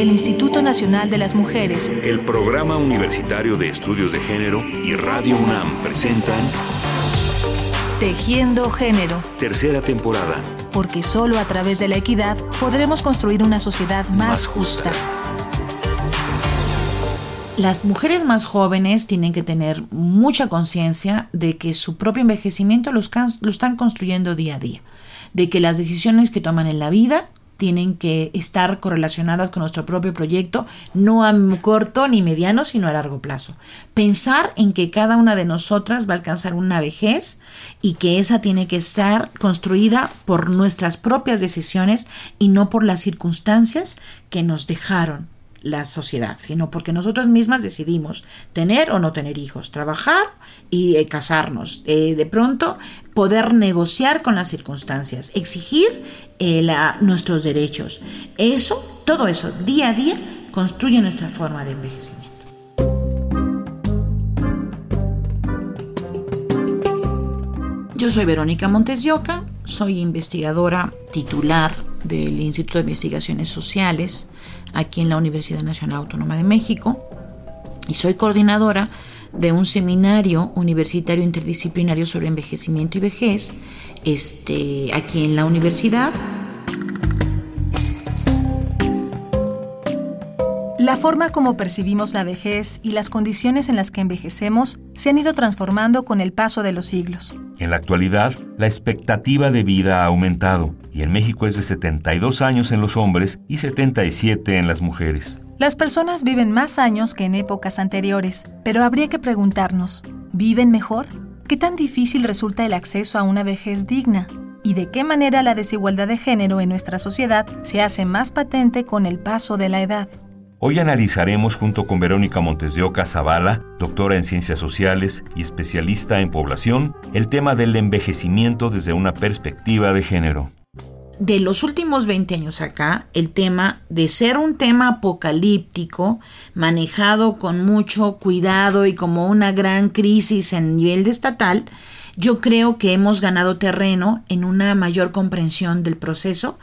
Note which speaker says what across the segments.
Speaker 1: el Instituto Nacional de las Mujeres,
Speaker 2: el Programa Universitario de Estudios de Género y Radio UNAM presentan
Speaker 1: Tejiendo Género.
Speaker 2: Tercera temporada.
Speaker 1: Porque solo a través de la equidad podremos construir una sociedad más, justa.
Speaker 3: Las mujeres más jóvenes tienen que tener mucha conciencia de que su propio envejecimiento lo, están construyendo día a día, de que las decisiones que toman en la vida tienen que estar correlacionadas con nuestro propio proyecto, no a corto ni mediano, sino a largo plazo. Pensar en que cada una de nosotras va a alcanzar una vejez y que esa tiene que estar construida por nuestras propias decisiones y no por las circunstancias que nos dejaron la sociedad, sino porque nosotros mismas decidimos tener o no tener hijos, trabajar y eh, casarnos, eh, de pronto poder negociar con las circunstancias, exigir eh, nuestros derechos. Eso, todo eso, día a día, construye nuestra forma de envejecimiento. Yo soy Verónica Montes soy investigadora titular del Instituto de Investigaciones Sociales aquí en la Universidad Nacional Autónoma de México y soy coordinadora de un seminario universitario interdisciplinario sobre envejecimiento y vejez este, aquí en la universidad.
Speaker 1: La forma como percibimos la vejez y las condiciones en las que envejecemos se han ido transformando con el paso de los siglos.
Speaker 2: En la actualidad, la expectativa de vida ha aumentado y en México es de 72 años en los hombres y 77 en las mujeres.
Speaker 1: Las personas viven más años que en épocas anteriores, pero habría que preguntarnos, ¿viven mejor? ¿Qué tan difícil resulta el acceso a una vejez digna? ¿Y de qué manera la desigualdad de género en nuestra sociedad se hace más patente con el paso de la edad?
Speaker 2: Hoy analizaremos junto con Verónica Montes de Oca Zavala, doctora en ciencias sociales y especialista en población, el tema del envejecimiento desde una perspectiva de género.
Speaker 3: De los últimos 20 años acá, el tema de ser un tema apocalíptico, manejado con mucho cuidado y como una gran crisis en nivel estatal, yo creo que hemos ganado terreno en una mayor comprensión del proceso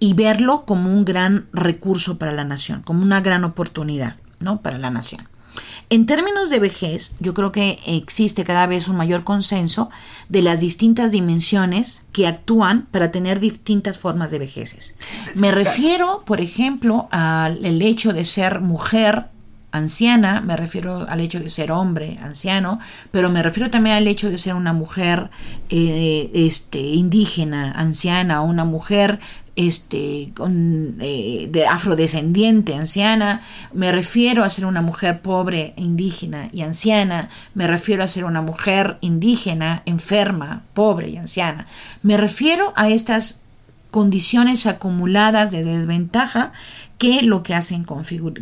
Speaker 3: y verlo como un gran recurso para la nación, como una gran oportunidad, ¿no? Para la nación. En términos de vejez, yo creo que existe cada vez un mayor consenso de las distintas dimensiones que actúan para tener distintas formas de vejeces. Me refiero, por ejemplo, al hecho de ser mujer anciana, me refiero al hecho de ser hombre anciano, pero me refiero también al hecho de ser una mujer eh, este, indígena anciana, una mujer este, con, eh, de afrodescendiente, anciana, me refiero a ser una mujer pobre, indígena y anciana, me refiero a ser una mujer indígena, enferma, pobre y anciana, me refiero a estas condiciones acumuladas de desventaja que lo que hacen,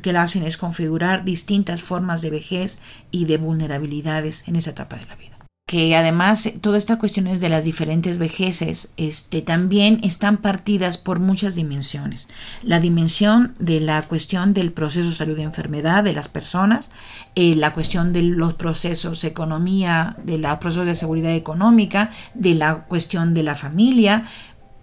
Speaker 3: que lo hacen es configurar distintas formas de vejez y de vulnerabilidades en esa etapa de la vida que además eh, todas estas cuestiones de las diferentes vejeces este, también están partidas por muchas dimensiones. La dimensión de la cuestión del proceso salud y enfermedad de las personas, eh, la cuestión de los procesos economía, de la procesos de seguridad económica, de la cuestión de la familia,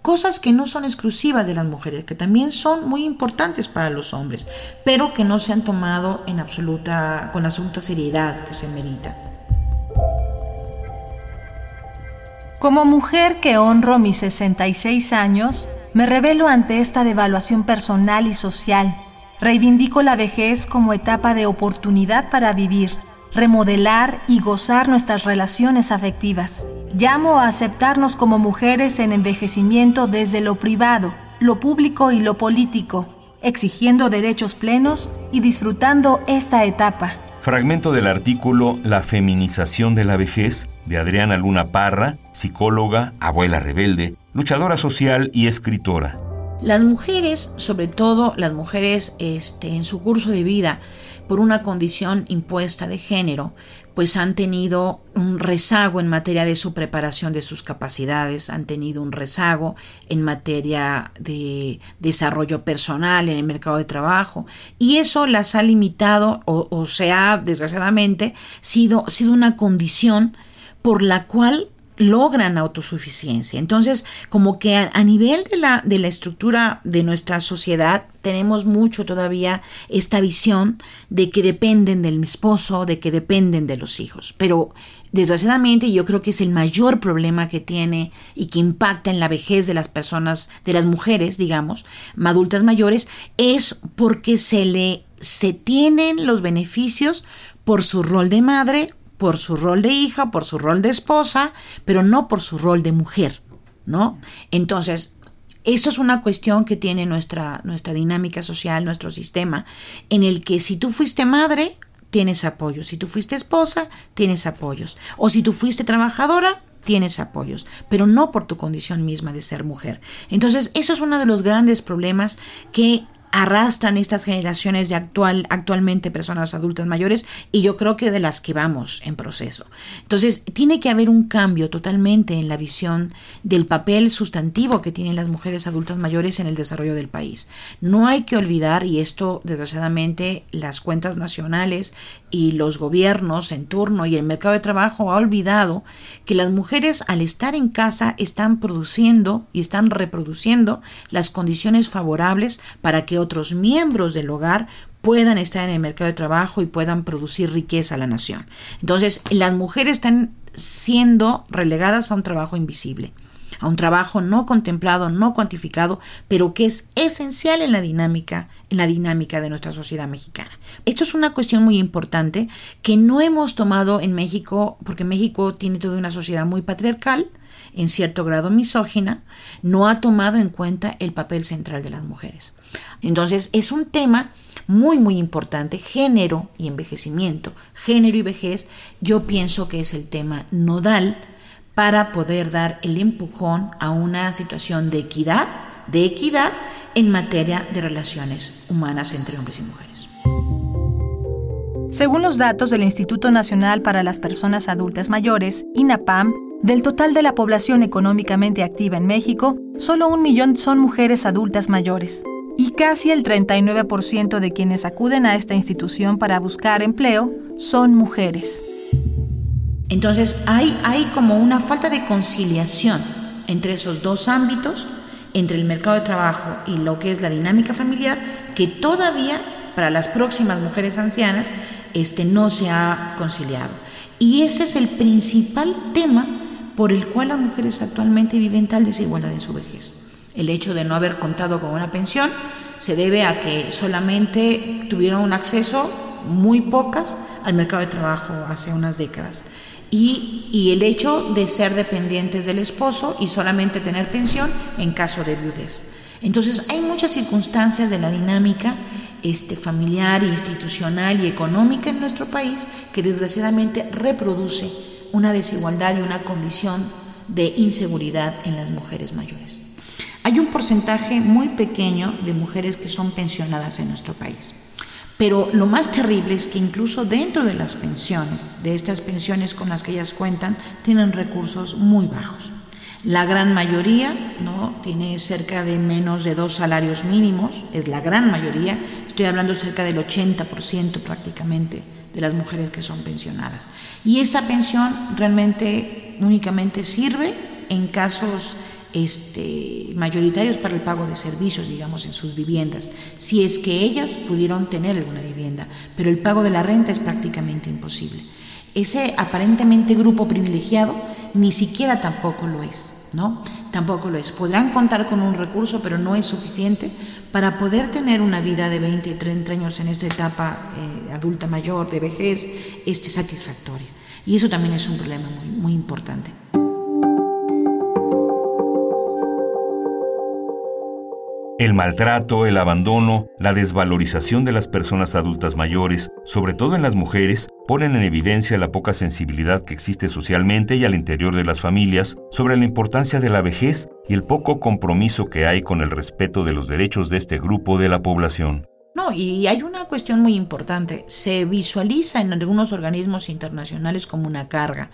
Speaker 3: cosas que no son exclusivas de las mujeres, que también son muy importantes para los hombres, pero que no se han tomado en absoluta, con absoluta seriedad que se merita.
Speaker 1: Como mujer que honro mis 66 años, me revelo ante esta devaluación personal y social. Reivindico la vejez como etapa de oportunidad para vivir, remodelar y gozar nuestras relaciones afectivas. Llamo a aceptarnos como mujeres en envejecimiento desde lo privado, lo público y lo político, exigiendo derechos plenos y disfrutando esta etapa.
Speaker 2: Fragmento del artículo La feminización de la vejez de Adriana Luna Parra, psicóloga, abuela rebelde, luchadora social y escritora.
Speaker 3: Las mujeres, sobre todo las mujeres este, en su curso de vida, por una condición impuesta de género, pues han tenido un rezago en materia de su preparación de sus capacidades, han tenido un rezago en materia de desarrollo personal en el mercado de trabajo y eso las ha limitado o, o se ha desgraciadamente sido, sido una condición por la cual logran autosuficiencia. Entonces, como que a, nivel de la, de la estructura de nuestra sociedad, tenemos mucho todavía esta visión de que dependen del esposo, de que dependen de los hijos. Pero desgraciadamente yo creo que es el mayor problema que tiene y que impacta en la vejez de las personas, de las mujeres, digamos, adultas mayores, es porque se le se tienen los beneficios por su rol de madre por su rol de hija, por su rol de esposa, pero no por su rol de mujer, ¿no? Entonces, esto es una cuestión que tiene nuestra, nuestra dinámica social, nuestro sistema, en el que si tú fuiste madre, tienes apoyos, si tú fuiste esposa, tienes apoyos, o si tú fuiste trabajadora, tienes apoyos, pero no por tu condición misma de ser mujer. Entonces, eso es uno de los grandes problemas que arrastran estas generaciones de actual, actualmente personas adultas mayores y yo creo que de las que vamos en proceso. Entonces, tiene que haber un cambio totalmente en la visión del papel sustantivo que tienen las mujeres adultas mayores en el desarrollo del país. No hay que olvidar, y esto desgraciadamente las cuentas nacionales y los gobiernos en turno y el mercado de trabajo ha olvidado que las mujeres al estar en casa están produciendo y están reproduciendo las condiciones favorables para que otros miembros del hogar puedan estar en el mercado de trabajo y puedan producir riqueza a la nación. Entonces, las mujeres están siendo relegadas a un trabajo invisible, a un trabajo no contemplado, no cuantificado, pero que es esencial en la dinámica, en la dinámica de nuestra sociedad mexicana. Esto es una cuestión muy importante que no hemos tomado en México, porque México tiene toda una sociedad muy patriarcal, en cierto grado misógina, no ha tomado en cuenta el papel central de las mujeres. Entonces es un tema muy muy importante, género y envejecimiento, género y vejez, yo pienso que es el tema nodal para poder dar el empujón a una situación de equidad, de equidad en materia de relaciones humanas entre hombres y mujeres.
Speaker 1: Según los datos del Instituto Nacional para las Personas Adultas Mayores, INAPAM, del total de la población económicamente activa en México, solo un millón son mujeres adultas mayores y casi el 39% de quienes acuden a esta institución para buscar empleo son mujeres.
Speaker 3: Entonces hay, hay como una falta de conciliación entre esos dos ámbitos, entre el mercado de trabajo y lo que es la dinámica familiar, que todavía para las próximas mujeres ancianas este, no se ha conciliado. Y ese es el principal tema por el cual las mujeres actualmente viven tal desigualdad en su vejez. El hecho de no haber contado con una pensión se debe a que solamente tuvieron un acceso muy pocas al mercado de trabajo hace unas décadas. Y, el hecho de ser dependientes del esposo y solamente tener pensión en caso de viudez. Entonces hay muchas circunstancias de la dinámica este, familiar, institucional y económica en nuestro país que desgraciadamente reproduce una desigualdad y una condición de inseguridad en las mujeres mayores. Hay un porcentaje muy pequeño de mujeres que son pensionadas en nuestro país. Pero lo más terrible es que incluso dentro de las pensiones, de estas pensiones con las que ellas cuentan, tienen recursos muy bajos. La gran mayoría no tiene cerca de menos de dos salarios mínimos, es la gran mayoría, estoy hablando cerca del 80% prácticamente de las mujeres que son pensionadas. Y esa pensión realmente únicamente sirve en casos este, mayoritarios para el pago de servicios, digamos, en sus viviendas, si es que ellas pudieron tener alguna vivienda, pero el pago de la renta es prácticamente imposible. Ese aparentemente grupo privilegiado ni siquiera tampoco lo es, ¿no? Tampoco lo es. Podrán contar con un recurso, pero no es suficiente para poder tener una vida de 20 y 30 años en esta etapa eh, adulta mayor, de vejez, este, satisfactoria. Y eso también es un problema muy importante.
Speaker 2: El maltrato, el abandono, la desvalorización de las personas adultas mayores, sobre todo en las mujeres, ponen en evidencia la poca sensibilidad que existe socialmente y al interior de las familias sobre la importancia de la vejez y el poco compromiso que hay con el respeto de los derechos de este grupo de la población.
Speaker 3: No, y hay una cuestión muy importante. Se visualiza en algunos organismos internacionales como una carga,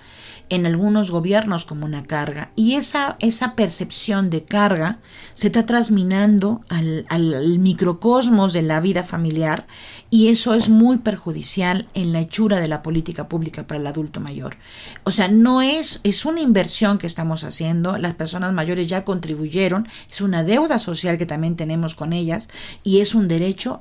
Speaker 3: en algunos gobiernos como una carga. Y esa, esa percepción de carga se está trasminando al, al microcosmos de la vida familiar y eso es muy perjudicial en la hechura de la política pública para el adulto mayor. O sea, no es, es una inversión que estamos haciendo, las personas mayores ya contribuyeron, es una deuda social que también tenemos con ellas y es un derecho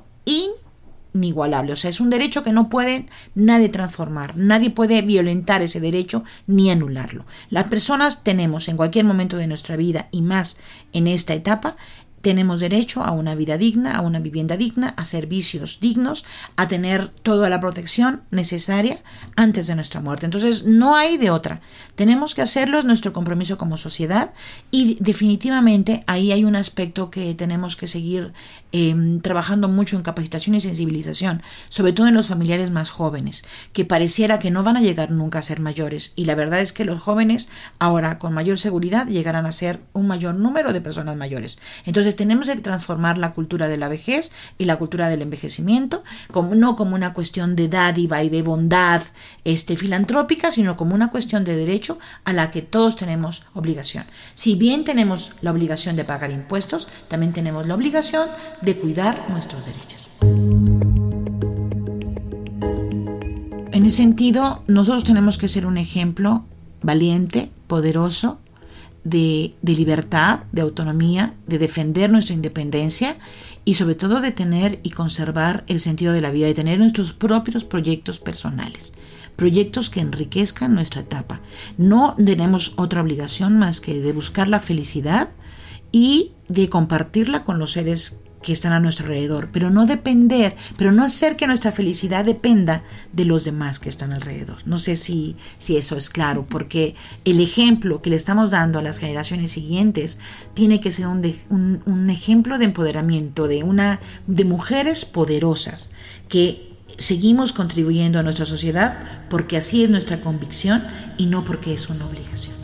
Speaker 3: inigualable. O sea, es un derecho que no puede nadie transformar. Nadie puede violentar ese derecho ni anularlo. Las personas tenemos en cualquier momento de nuestra vida y más en esta etapa tenemos derecho a una vida digna, a una vivienda digna, a servicios dignos, a tener toda la protección necesaria antes de nuestra muerte. Entonces, no hay de otra. Tenemos que hacerlo, es nuestro compromiso como sociedad y definitivamente ahí hay un aspecto que tenemos que seguir em, trabajando mucho en capacitación y sensibilización, sobre todo en los familiares más jóvenes, que pareciera que no van a llegar nunca a ser mayores y la verdad es que los jóvenes ahora con mayor seguridad llegarán a ser un mayor número de personas mayores. Entonces, tenemos que transformar la cultura de la vejez y la cultura del envejecimiento, como, no como una cuestión de dádiva y de bondad este, filantrópica, sino como una cuestión de derecho a la que todos tenemos obligación. Si bien tenemos la obligación de pagar impuestos, también tenemos la obligación de cuidar nuestros derechos. En ese sentido, nosotros tenemos que ser un ejemplo valiente, poderoso, de, libertad, de autonomía, de defender nuestra independencia y sobre todo de tener y conservar el sentido de la vida, de tener nuestros propios proyectos personales, proyectos que enriquezcan nuestra etapa. No tenemos otra obligación más que de buscar la felicidad y de compartirla con los seres que están a nuestro alrededor, pero no depender, pero no hacer que nuestra felicidad dependa de los demás que están alrededor. No sé si, si eso es claro, porque el ejemplo que le estamos dando a las generaciones siguientes tiene que ser un, un, ejemplo de empoderamiento, de, una, de mujeres poderosas que seguimos contribuyendo a nuestra sociedad porque así es nuestra convicción y no porque es una obligación.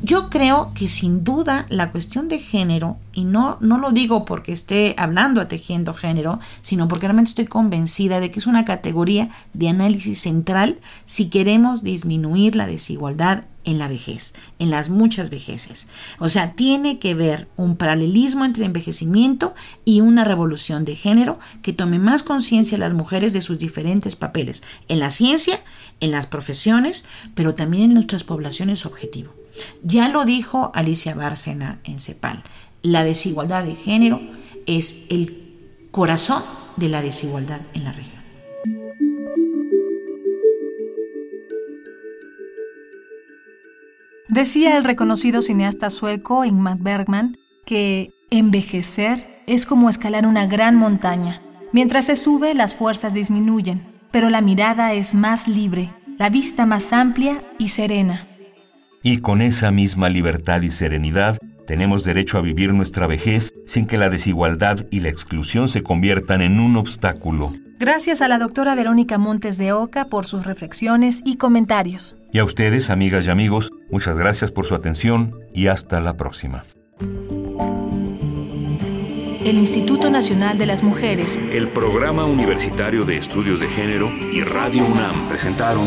Speaker 3: Yo creo que sin duda la cuestión de género, y no, no lo digo porque esté hablando a tejiendo género, sino porque realmente estoy convencida de que es una categoría de análisis central si queremos disminuir la desigualdad en la vejez, en las muchas vejeces. O sea, tiene que ver un paralelismo entre envejecimiento y una revolución de género que tome más conciencia a las mujeres de sus diferentes papeles en la ciencia, en las profesiones, pero también en nuestras poblaciones objetivo. Ya lo dijo Alicia Bárcena en CEPAL, la desigualdad de género es el corazón de la desigualdad en la región.
Speaker 1: Decía el reconocido cineasta sueco Ingmar Bergman que envejecer es como escalar una gran montaña. Mientras se sube, las fuerzas disminuyen, pero la mirada es más libre, la vista más amplia y serena.
Speaker 2: Y con esa misma libertad y serenidad, tenemos derecho a vivir nuestra vejez sin que la desigualdad y la exclusión se conviertan en un obstáculo.
Speaker 1: Gracias a la doctora Verónica Montes de Oca por sus reflexiones y comentarios.
Speaker 2: Y a ustedes, amigas y amigos, muchas gracias por su atención y hasta la próxima.
Speaker 1: El Instituto Nacional de las Mujeres,
Speaker 2: el Programa Universitario de Estudios de Género y Radio UNAM presentaron